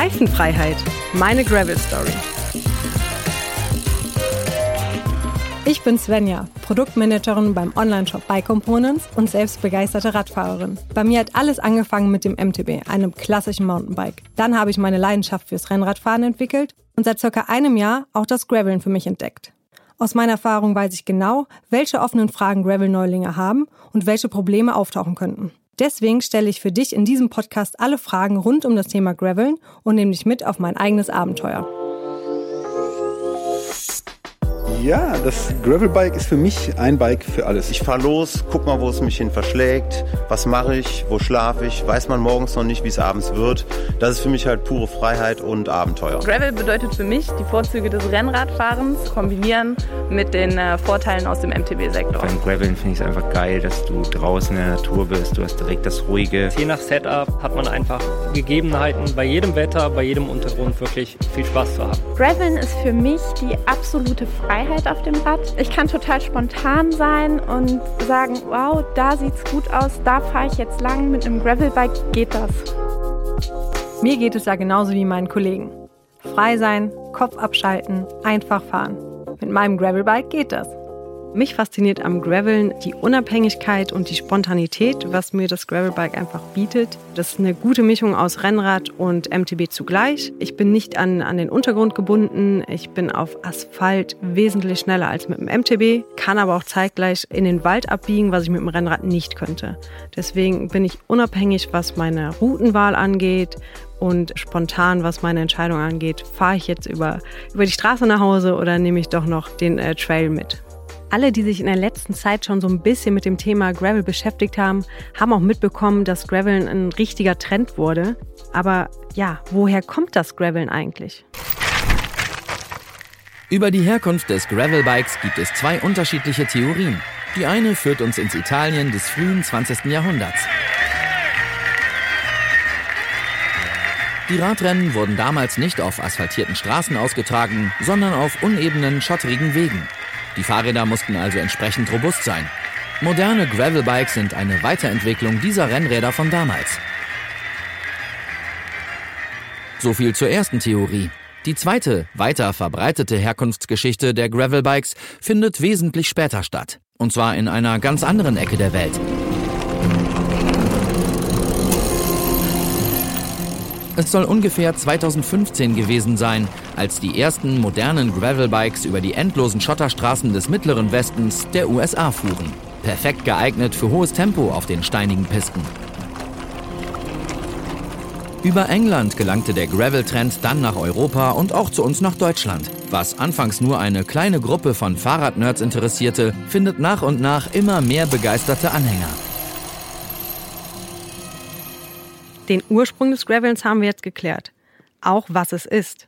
Reifenfreiheit. Meine Gravel Story. Ich bin Svenja, Produktmanagerin beim Onlineshop Bike Components und selbst begeisterte Radfahrerin. Bei mir hat alles angefangen mit dem MTB, einem klassischen Mountainbike. Dann habe ich meine Leidenschaft fürs Rennradfahren entwickelt und seit circa einem Jahr auch das Graveln für mich entdeckt. Aus meiner Erfahrung weiß ich genau, welche offenen Fragen Gravel-Neulinge haben und welche Probleme auftauchen könnten. Deswegen stelle ich für dich in diesem Podcast alle Fragen rund um das Thema Graveln und nehme dich mit auf mein eigenes Abenteuer. Ja, das Gravelbike ist für mich ein Bike für alles. Ich fahre los, guck mal, wo es mich hin verschlägt, was mache ich, wo schlafe ich, weiß man morgens noch nicht, wie es abends wird. Das ist für mich halt pure Freiheit und Abenteuer. Gravel bedeutet für mich die Vorzüge des Rennradfahrens kombinieren mit den äh, Vorteilen aus dem MTB-Sektor. Beim Graveln finde ich es einfach geil, dass du draußen in der Natur bist, du hast direkt das Ruhige. Je nach Setup hat man einfach Gegebenheiten, bei jedem Wetter, bei jedem Untergrund wirklich viel Spaß zu haben. Graveln ist für mich die absolute Freiheit Freiheit auf dem Rad. Ich kann total spontan sein und sagen, wow, da sieht's gut aus, da fahre ich jetzt lang, mit einem Gravelbike geht das. Mir geht es ja genauso wie meinen Kollegen. Frei sein, Kopf abschalten, einfach fahren. Mit meinem Gravelbike geht das. Mich fasziniert am Graveln die Unabhängigkeit und die Spontanität, was mir das Gravelbike einfach bietet. Das ist eine gute Mischung aus Rennrad und MTB zugleich. Ich bin nicht an, an den Untergrund gebunden. Ich bin auf Asphalt wesentlich schneller als mit dem MTB, kann aber auch zeitgleich in den Wald abbiegen, was ich mit dem Rennrad nicht könnte. Deswegen bin ich unabhängig, was meine Routenwahl angeht, und spontan, was meine Entscheidung angeht, fahre ich jetzt über, über die Straße nach Hause oder nehme ich doch noch den äh, Trail mit. Alle, die sich in der letzten Zeit schon so ein bisschen mit dem Thema Gravel beschäftigt haben, haben auch mitbekommen, dass Graveln ein richtiger Trend wurde. Aber ja, woher kommt das Graveln eigentlich? Über die Herkunft des Gravelbikes gibt es zwei unterschiedliche Theorien. Die eine führt uns ins Italien des frühen 20. Jahrhunderts. Die Radrennen wurden damals nicht auf asphaltierten Straßen ausgetragen, sondern auf unebenen, schotterigen Wegen. Die Fahrräder mussten also entsprechend robust sein. Moderne Gravelbikes sind eine Weiterentwicklung dieser Rennräder von damals. So viel zur ersten Theorie. Die zweite, weiter verbreitete Herkunftsgeschichte der Gravelbikes findet wesentlich später statt. Und zwar in einer ganz anderen Ecke der Welt. Es soll ungefähr 2015 gewesen sein, als die ersten modernen Gravelbikes über die endlosen Schotterstraßen des mittleren Westens der USA fuhren. Perfekt geeignet für hohes Tempo auf den steinigen Pisten. Über England gelangte der Gravel-Trend dann nach Europa und auch zu uns nach Deutschland. Was anfangs nur eine kleine Gruppe von Fahrradnerds interessierte, findet nach und nach immer mehr begeisterte Anhänger. Den Ursprung des Gravelns haben wir jetzt geklärt. Auch was es ist.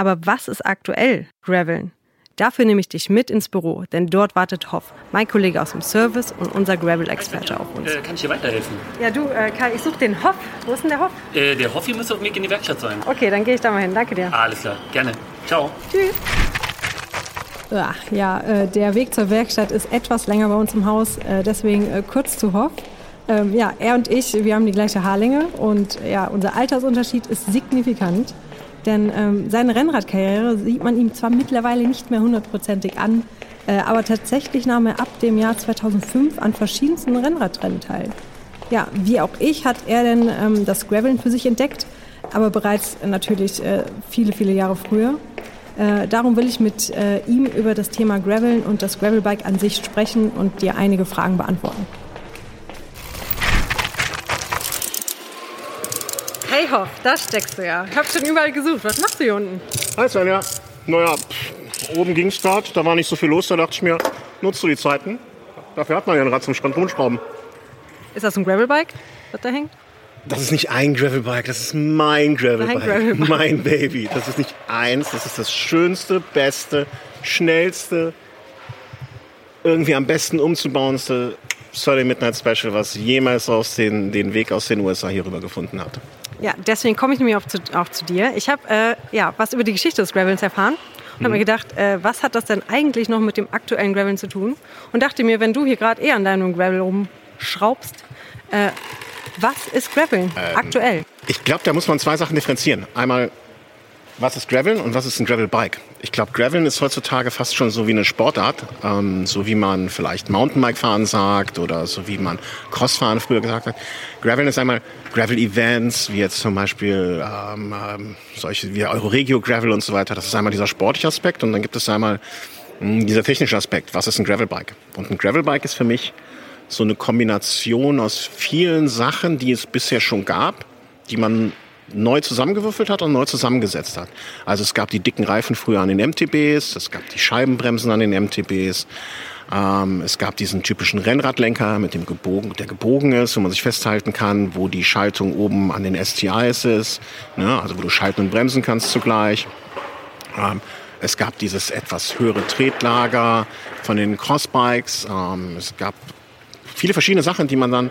Aber was ist aktuell Graveln? Dafür nehme ich dich mit ins Büro, denn dort wartet Hoff, mein Kollege aus dem Service und unser Gravel-Experte auf uns. Äh, kann ich dir weiterhelfen? Ja, du, äh, Kai, ich suche den Hoff. Wo ist denn der Hoff? Äh, der Hoff hier müsste auf dem Weg in die Werkstatt sein. Okay, dann gehe ich da mal hin. Danke dir. Alles klar, gerne. Ciao. Tschüss. Ach, ja, äh, der Weg zur Werkstatt ist etwas länger bei uns im Haus, äh, deswegen äh, kurz zu Hoff. Ähm, ja, er und ich, wir haben die gleiche Haarlänge und ja, unser Altersunterschied ist signifikant. Denn ähm, seine Rennradkarriere sieht man ihm zwar mittlerweile nicht mehr hundertprozentig an, äh, aber tatsächlich nahm er ab dem Jahr 2005 an verschiedensten Rennradrennen teil. Ja, wie auch ich hat er denn ähm, das Graveln für sich entdeckt, aber bereits äh, natürlich äh, viele, viele Jahre früher. Äh, darum will ich mit äh, ihm über das Thema Graveln und das Gravelbike an sich sprechen und dir einige Fragen beantworten. Hey Hoff, da steckst du ja. Ich hab schon überall gesucht. Was machst du hier unten? Hi Svenja. Naja, pff, oben ging es gerade, da war nicht so viel los, da dachte ich mir, nutzt du die Zeiten? Dafür hat man ja ein Rad zum Strand rumschrauben. Ist das ein Gravelbike, was da hängt? Das ist nicht ein Gravelbike, das ist mein Gravelbike. Gravelbike. Mein Baby. Das ist nicht eins, das ist das schönste, beste, schnellste, irgendwie am besten umzubauendste Sunday Midnight Special, was jemals aus den, den Weg aus den USA hier rüber gefunden hat. Ja, deswegen komme ich nämlich auch zu, auch zu dir. Ich habe äh, ja, was über die Geschichte des Gravels erfahren und habe mir gedacht, äh, was hat das denn eigentlich noch mit dem aktuellen Graveln zu tun? Und dachte mir, wenn du hier gerade eher an deinem Gravel rumschraubst, äh, was ist Graveln Ähm, aktuell? Ich glaube, da muss man zwei Sachen differenzieren. Einmal, was ist Graveln und was ist ein Gravelbike? Ich glaube, Graveln ist heutzutage fast schon so wie eine Sportart, ähm, so wie man vielleicht Mountainbike fahren sagt oder so wie man Crossfahren früher gesagt hat. Graveln ist einmal Gravel-Events, wie jetzt zum Beispiel ähm, ähm, solche wie Euroregio Gravel und so weiter. Das ist einmal dieser sportliche Aspekt und dann gibt es einmal mh, dieser technische Aspekt. Was ist ein Gravelbike? Und ein Gravelbike ist für mich so eine Kombination aus vielen Sachen, die es bisher schon gab, die man neu zusammengewürfelt hat und neu zusammengesetzt hat. Also es gab die dicken Reifen früher an den MTBs, es gab die Scheibenbremsen an den MTBs, ähm, es gab diesen typischen Rennradlenker mit dem gebogen, der gebogen ist, wo man sich festhalten kann, wo die Schaltung oben an den STIs ist, ne? also wo du schalten und bremsen kannst zugleich. Ähm, es gab dieses etwas höhere Tretlager von den Crossbikes. Ähm, es gab viele verschiedene Sachen, die man dann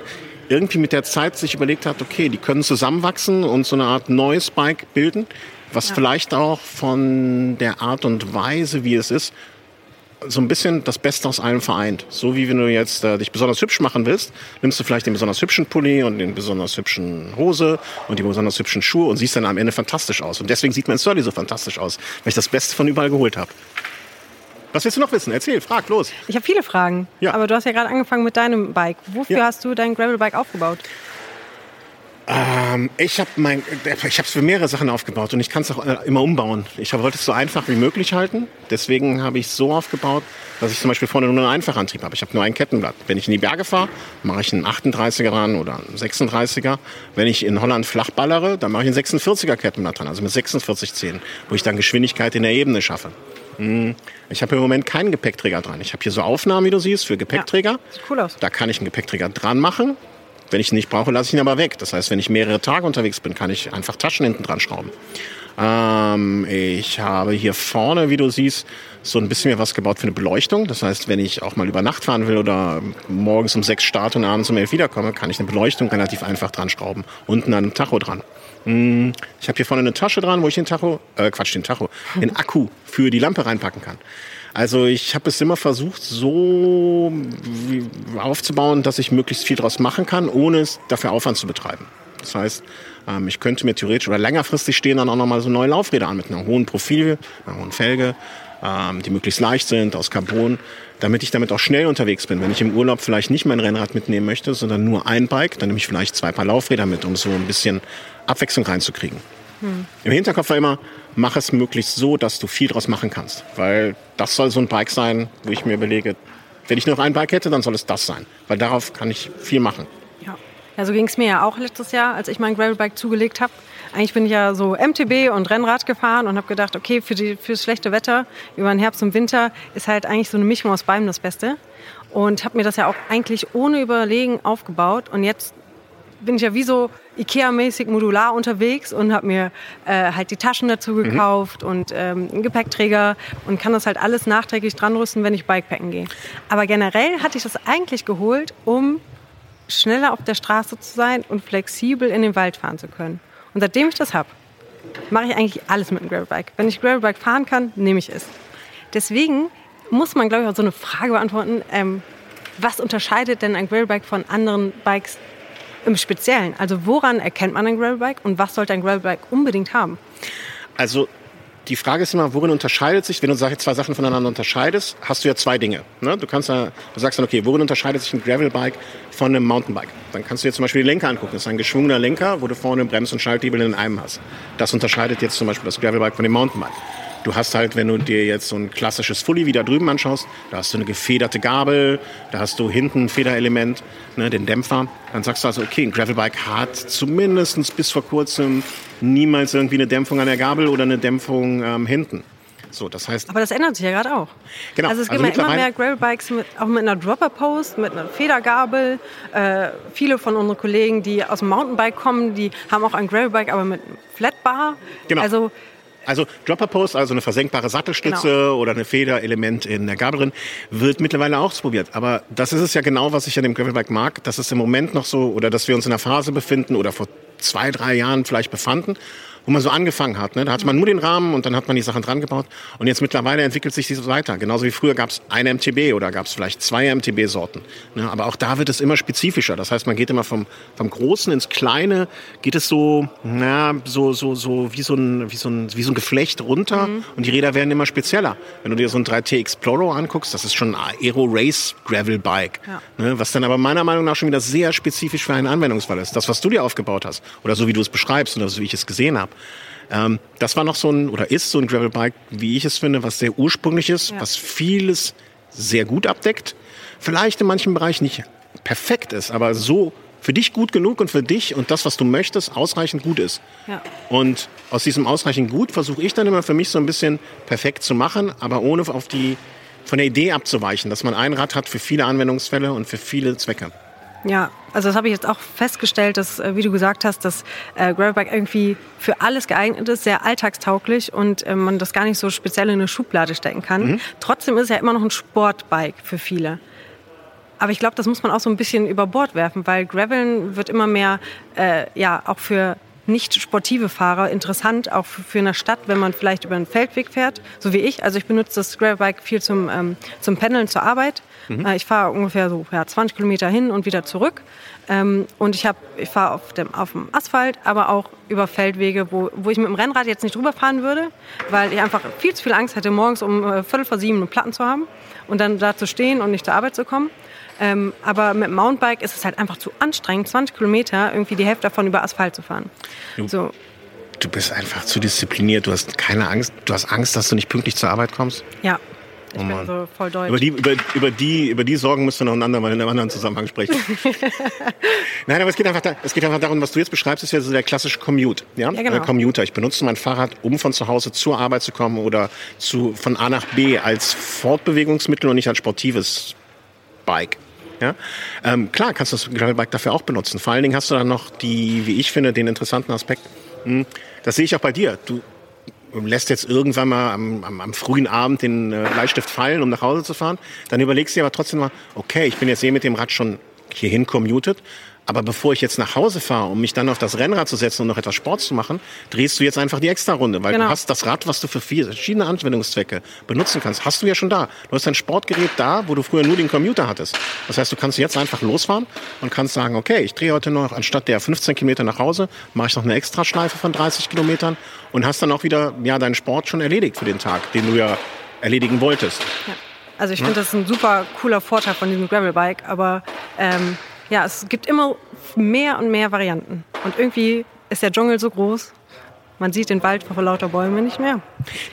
irgendwie mit der Zeit sich überlegt hat, okay, die können zusammenwachsen und so eine Art neues Bike bilden, was ja. vielleicht auch von der Art und Weise, wie es ist, so ein bisschen das Beste aus allem vereint. So wie wenn du jetzt äh, dich besonders hübsch machen willst, nimmst du vielleicht den besonders hübschen Pulli und den besonders hübschen Hose und die besonders hübschen Schuhe und siehst dann am Ende fantastisch aus. Und deswegen sieht mein Surly so fantastisch aus, weil ich das Beste von überall geholt habe. Was willst du noch wissen? Erzähl, frag, los. Ich habe viele Fragen. Ja. Aber du hast ja gerade angefangen mit deinem Bike. Wofür Ja. hast du dein Gravelbike aufgebaut? Ähm, ich habe mein, ich habe es für mehrere Sachen aufgebaut und ich kann es auch äh, immer umbauen. Ich wollte es so einfach wie möglich halten. Deswegen habe ich es so aufgebaut, dass ich zum Beispiel vorne nur einen Einfachantrieb habe. Ich habe nur ein Kettenblatt. Wenn ich in die Berge fahre, mache ich einen 38er ran oder einen 36er. Wenn ich in Holland flach ballere, dann mache ich einen 46er Kettenblatt dran, also mit 46 Zähnen, wo ich dann Geschwindigkeit in der Ebene schaffe. Hm, Ich habe im Moment keinen Gepäckträger dran. Ich habe hier so Aufnahmen, wie du siehst, für Gepäckträger. Sieht cool aus. Da kann ich einen Gepäckträger dran machen. Wenn ich ihn nicht brauche, lasse ich ihn aber weg. Das heißt, wenn ich mehrere Tage unterwegs bin, kann ich einfach Taschen hinten dran schrauben. Ähm, ich habe hier vorne, wie du siehst, so ein bisschen mehr was gebaut für eine Beleuchtung. Das heißt, wenn ich auch mal über Nacht fahren will oder morgens um sechs starte und abends um elf wiederkomme, kann ich eine Beleuchtung relativ einfach dran schrauben. Unten an einem Tacho dran. Hm, Ich habe hier vorne eine Tasche dran, wo ich den Tacho, äh, Quatsch, den Tacho, den Akku für die Lampe reinpacken kann. Also ich habe es immer versucht, so aufzubauen, dass ich möglichst viel draus machen kann, ohne es dafür Aufwand zu betreiben. Das heißt, ähm, ich könnte mir theoretisch oder längerfristig stehen dann auch nochmal so neue Laufräder an mit einem hohen Profil, einer hohen Felge, ähm, die möglichst leicht sind, aus Carbon, damit ich damit auch schnell unterwegs bin. Wenn ich im Urlaub vielleicht nicht mein Rennrad mitnehmen möchte, sondern nur ein Bike, dann nehme ich vielleicht zwei Paar Laufräder mit, um so ein bisschen Abwechslung reinzukriegen. Im Hinterkopf war immer, mach es möglichst so, dass du viel draus machen kannst. Weil das soll so ein Bike sein, wo ich mir überlege, wenn ich nur noch ein Bike hätte, dann soll es das sein. Weil darauf kann ich viel machen. Ja. So ging es mir ja auch letztes Jahr, als ich mein Gravelbike zugelegt habe. Eigentlich bin ich ja so MTB und Rennrad gefahren und habe gedacht, okay, für die, fürs schlechte Wetter über den Herbst und Winter ist halt eigentlich so eine Mischung aus beidem das Beste. Und habe mir das ja auch eigentlich ohne Überlegen aufgebaut. Und jetzt bin ich ja wie so Ikea-mäßig modular unterwegs und habe mir äh, halt die Taschen dazu gekauft und ähm, einen Gepäckträger und kann das halt alles nachträglich dran rüsten, wenn ich Bikepacken gehe. Aber generell hatte ich das eigentlich geholt, um schneller auf der Straße zu sein und flexibel in den Wald fahren zu können. Und seitdem ich das habe, mache ich eigentlich alles mit dem Gravelbike. Wenn ich Gravelbike fahren kann, nehme ich es. Deswegen muss man, glaube ich, auch so eine Frage beantworten, ähm, was unterscheidet denn ein Gravelbike von anderen Bikes im Speziellen? Also woran erkennt man ein Gravelbike und was sollte ein Gravelbike unbedingt haben? Also die Frage ist immer, worin unterscheidet sich, wenn du zwei Sachen voneinander unterscheidest, hast du ja zwei Dinge. Ne? Du, kannst ja, du sagst dann, okay, worin unterscheidet sich ein Gravelbike von einem Mountainbike? Dann kannst du dir zum Beispiel den Lenker angucken. Das ist ein geschwungener Lenker, wo du vorne Brems- und Schalthebel in einem hast. Das unterscheidet jetzt zum Beispiel das Gravelbike von dem Mountainbike. Du hast halt, wenn du dir jetzt so ein klassisches Fully wie da drüben anschaust, da hast du eine gefederte Gabel, da hast du hinten ein Federelement, ne, den Dämpfer. Dann sagst du also, okay, ein Gravelbike hat zumindest bis vor kurzem niemals irgendwie eine Dämpfung an der Gabel oder eine Dämpfung ähm, hinten. So, das heißt, Aber das ändert sich ja gerade auch. Genau, Also es gibt also immer mehr Gravelbikes mit, auch mit einer Dropper-Post, mit einer Federgabel. Äh, viele von unseren Kollegen, die aus dem Mountainbike kommen, die haben auch ein Gravelbike, aber mit einem Flatbar. Genau. Also Also Dropper Post, also eine versenkbare Sattelstütze Genau. oder eine Federelement in der Gabel drin, wird mittlerweile auch ausprobiert. Aber das ist es ja genau, was ich an dem Gravelbike mag, dass es im Moment noch so, oder dass wir uns in einer Phase befinden oder vor zwei, drei Jahren vielleicht befanden, wo man so angefangen hat. Ne? Da hatte man nur den Rahmen und dann hat man die Sachen dran gebaut. Und jetzt mittlerweile entwickelt sich das weiter. Genauso wie früher gab es eine MTB oder gab es vielleicht zwei MTB-Sorten. Ne? Aber auch da wird es immer spezifischer. Das heißt, man geht immer vom, vom Großen ins Kleine, geht es so, na, so, so, so wie so ein, wie so ein, wie so ein Geflecht runter Mhm. und die Räder werden immer spezieller. Wenn du dir so ein 3T Explorer anguckst, das ist schon ein Aero Race Gravel Bike. Ja. Ne? Was dann aber meiner Meinung nach schon wieder sehr spezifisch für einen Anwendungsfall ist. Das, was du dir aufgebaut hast oder so wie du es beschreibst oder so wie ich es gesehen habe. Ähm, das war noch so ein, oder ist so ein Gravel Bike, wie ich es finde, was sehr ursprünglich ist, Ja. was vieles sehr gut abdeckt. Vielleicht in manchen Bereichen nicht perfekt ist, aber so für dich gut genug und für dich und das, was du möchtest, ausreichend gut ist. Ja. Und aus diesem ausreichend gut versuche ich dann immer für mich so ein bisschen perfekt zu machen, aber ohne auf die, von der Idee abzuweichen, dass man ein Rad hat für viele Anwendungsfälle und für viele Zwecke. Ja, also das habe ich jetzt auch festgestellt, dass, äh, wie du gesagt hast, dass äh, Gravelbike irgendwie für alles geeignet ist, sehr alltagstauglich und äh, man das gar nicht so speziell in eine Schublade stecken kann. Mhm. Trotzdem ist es ja immer noch ein Sportbike für viele. Aber ich glaube, das muss man auch so ein bisschen über Bord werfen, weil Graveln wird immer mehr, äh, ja, auch für nicht sportive Fahrer interessant, auch für, eine Stadt, wenn man vielleicht über einen Feldweg fährt, so wie ich. Also ich benutze das Gravelbike viel zum, ähm, zum Pendeln zur Arbeit. Mhm. Äh, ich fahre ungefähr so ja, 20 Kilometer hin und wieder zurück. Ähm, und ich, hab, ich fahre auf dem, auf dem Asphalt, aber auch über Feldwege, wo, wo ich mit dem Rennrad jetzt nicht drüber fahren würde, weil ich einfach viel zu viel Angst hätte, morgens um äh, Viertel vor sieben einen Platten zu haben und dann da zu stehen und nicht zur Arbeit zu kommen. Ähm, aber mit dem Mountainbike ist es halt einfach zu anstrengend, 20 Kilometer irgendwie die Hälfte davon über Asphalt zu fahren. Du, So, du bist einfach zu diszipliniert. Du hast keine Angst. Du hast Angst, dass du nicht pünktlich zur Arbeit kommst. ja. Ich Oh bin so voll deutsch. Über die, über, über, die, über die Sorgen müssen wir noch ein andermal in einem anderen Zusammenhang sprechen. Nein, aber es geht, einfach da, es geht einfach darum, was du jetzt beschreibst, ist ja so der klassische Commute. Ja? Ja, genau. Äh, Commuter. Ich benutze mein Fahrrad, um von zu Hause zur Arbeit zu kommen oder zu, von A nach B als Fortbewegungsmittel und nicht als sportives Bike. Ja? Ähm, klar kannst du das Gravelbike dafür auch benutzen. Vor allen Dingen hast du dann noch die, wie ich finde, den interessanten Aspekt. Hm, Das sehe ich auch bei dir. Du lässt jetzt irgendwann mal am, am, am frühen Abend den äh, Bleistift fallen, um nach Hause zu fahren. Dann überlegst du dir aber trotzdem mal, okay, ich bin jetzt eh mit dem Rad schon hierhin commuted. Aber bevor ich jetzt nach Hause fahre, um mich dann auf das Rennrad zu setzen und noch etwas Sport zu machen, drehst du jetzt einfach die Extra-Runde, weil Genau. du hast das Rad, was du für verschiedene Anwendungszwecke benutzen kannst, hast du ja schon da. Du hast dein Sportgerät da, wo du früher nur den Commuter hattest. Das heißt, du kannst jetzt einfach losfahren und kannst sagen, okay, ich drehe heute noch, anstatt der 15 Kilometer nach Hause, mache ich noch eine Extraschleife von 30 Kilometern und hast dann auch wieder ja, deinen Sport schon erledigt für den Tag, den du ja erledigen wolltest. Also ich Ja. finde, das ist ein super cooler Vorteil von diesem Gravelbike, aber ähm, ja, es gibt immer mehr und mehr Varianten. Und irgendwie ist der Dschungel so groß, man sieht den Wald vor lauter Bäumen nicht mehr.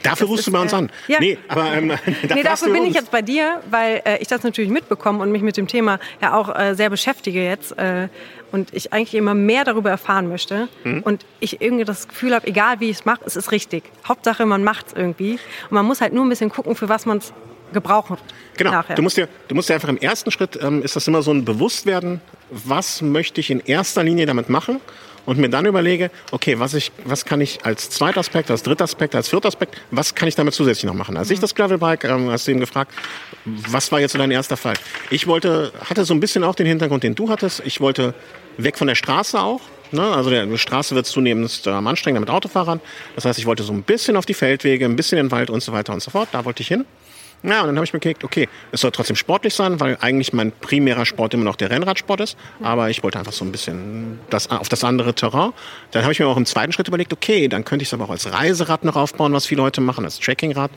Dafür Das rufst du bei uns äh, an. ja. Nee, aber ähm, nee, dafür bin ich uns. jetzt bei dir, weil äh, ich das natürlich mitbekomme und mich mit dem Thema ja auch äh, sehr beschäftige jetzt äh, und ich eigentlich immer mehr darüber erfahren möchte Mhm. und ich irgendwie das Gefühl habe, egal wie ich es mache, es ist richtig. Hauptsache, man macht es irgendwie und man muss halt nur ein bisschen gucken, für was man es gebraucht Genau. nachher. Du musst dir, du musst dir einfach im ersten Schritt ähm, ist das immer so ein Bewusstwerden, was möchte ich in erster Linie damit machen und mir dann überlege, okay, was ich, was kann ich als zweiter Aspekt, als dritter Aspekt, als vierter Aspekt, was kann ich damit zusätzlich noch machen? Als ich das Gravelbike, ähm, hast du eben gefragt, was war jetzt so dein erster Fall? Ich wollte, hatte so ein bisschen auch den Hintergrund, den du hattest. Ich wollte weg von der Straße auch. Ne? Also der, die Straße wird zunehmend ähm, anstrengender mit Autofahrern. Das heißt, ich wollte so ein bisschen auf die Feldwege, ein bisschen in den Wald und so weiter und so fort. Da wollte ich hin. Ja, und dann habe ich mir gedacht, okay, es soll trotzdem sportlich sein, weil eigentlich mein primärer Sport immer noch der Rennradsport ist. Aber ich wollte einfach so ein bisschen das, auf das andere Terrain. Dann habe ich mir auch im zweiten Schritt überlegt, okay, dann könnte ich es aber auch als Reiserad noch aufbauen, was viele Leute machen, als Trekkingrad.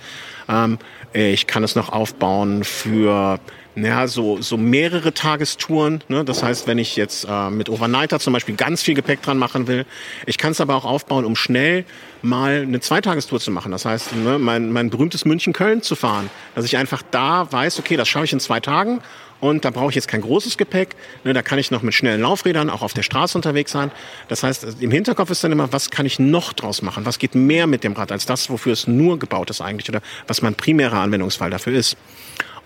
Ähm, ich kann es noch aufbauen für ja, so, so mehrere Tagestouren. Ne? Das heißt, wenn ich jetzt äh, mit Overnighter zum Beispiel ganz viel Gepäck dran machen will. Ich kann es aber auch aufbauen, um schnell mal eine Zweitagestour zu machen. Das heißt, ne, mein, mein berühmtes München-Köln zu fahren. Dass ich einfach da weiß, okay, das schaffe ich in zwei Tagen. Und da brauche ich jetzt kein großes Gepäck. Ne, da kann ich noch mit schnellen Laufrädern auch auf der Straße unterwegs sein. Das heißt, im Hinterkopf ist dann immer, was kann ich noch draus machen? Was geht mehr mit dem Rad als das, wofür es nur gebaut ist eigentlich? Oder was mein primärer Anwendungsfall dafür ist?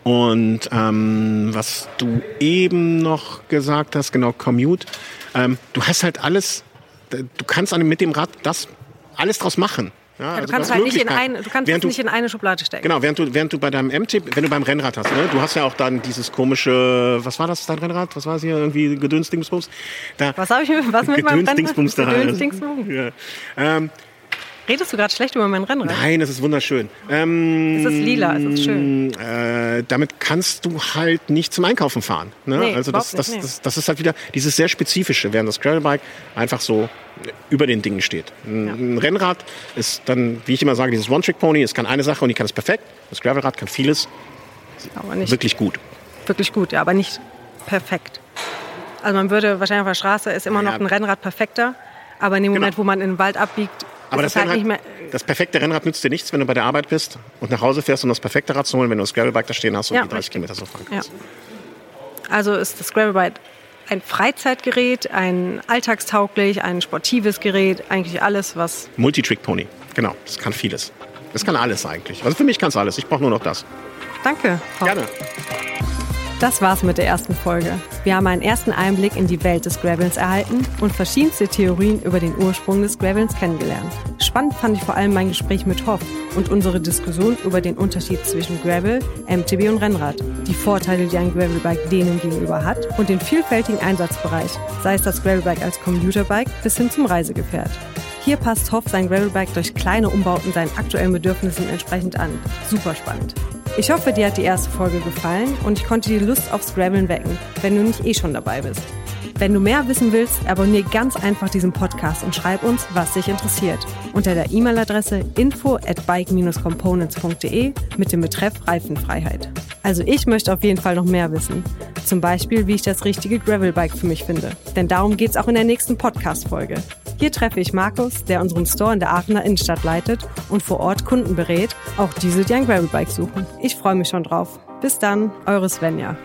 Und ähm, was du eben noch gesagt hast, genau, Commute, ähm, du hast halt alles, du kannst an- mit dem Rad das alles draus machen. Ja, Ja, also du kannst hast halt nicht in eine, du kannst es nicht in eine Schublade stecken. Genau, während du, während du bei deinem MT, wenn du beim Rennrad hast, ne, du hast ja auch dann dieses komische, was war das, dein Rennrad? Was war es hier? Irgendwie Gedönsdingsbums? Da, Was habe ich mit, was mit meinem Gedönsdingsbums da. Gedönsdingsbums? Ja. Ähm, Redest du gerade schlecht über mein Rennrad? Nein, es ist wunderschön. Ähm, Es ist lila, es ist schön. Äh, damit kannst du halt nicht zum Einkaufen fahren. Ne? Nee, also das, das, nicht, nee. das, das ist halt wieder dieses sehr spezifische, während das Gravelbike einfach so über den Dingen steht. Ein, ein Rennrad ist dann, wie ich immer sage, dieses One-Trick-Pony. Es kann eine Sache und die kann es perfekt. Das Gravelrad kann vieles Aber nicht wirklich gut. wirklich gut, ja, aber nicht perfekt. Also man würde wahrscheinlich auf der Straße ist immer noch Ja. ein Rennrad perfekter, aber in dem Genau. Moment, wo man in den Wald abbiegt, Aber ist das, halt Rennrad, mehr. das perfekte Rennrad nützt dir nichts, wenn du bei der Arbeit bist und nach Hause fährst, um das perfekte Rad zu holen, wenn du das Gravelbike da stehen hast und Ja, die 30 richtig. Kilometer so fahren Ja. kannst. Also ist das Gravelbike ein Freizeitgerät, ein alltagstauglich, ein sportives Gerät, eigentlich alles, was Multi-Trick-Pony, genau. Das kann vieles. Das kann alles eigentlich. Also für mich kann es alles. Ich brauche nur noch das. Danke. Frau. Gerne. Das war's mit der ersten Folge. Wir haben einen ersten Einblick in die Welt des Gravels erhalten und verschiedenste Theorien über den Ursprung des Gravels kennengelernt. Spannend fand ich vor allem mein Gespräch mit Hoff und unsere Diskussion über den Unterschied zwischen Gravel, MTB und Rennrad, die Vorteile, die ein Gravelbike denen gegenüber hat und den vielfältigen Einsatzbereich, sei es das Gravelbike als Commuterbike bis hin zum Reisegefährt. Hier passt Hoff sein Gravelbike durch kleine Umbauten seinen aktuellen Bedürfnissen entsprechend an. Super spannend. Ich hoffe, dir hat die erste Folge gefallen und ich konnte die Lust aufs Graveln wecken, wenn du nicht eh schon dabei bist. Wenn du mehr wissen willst, abonniere ganz einfach diesen Podcast und schreib uns, was dich interessiert. Unter der E-Mail-Adresse info at bike-components.de mit dem Betreff Reifenfreiheit. Also ich möchte auf jeden Fall noch mehr wissen. Zum Beispiel, wie ich das richtige Gravelbike für mich finde. Denn darum geht's auch in der nächsten Podcast-Folge. Hier treffe ich Markus, der unseren Store in der Aachener Innenstadt leitet und vor Ort Kunden berät, auch diese, die ein Gravelbike suchen. Ich freue mich schon drauf. Bis dann, eure Svenja.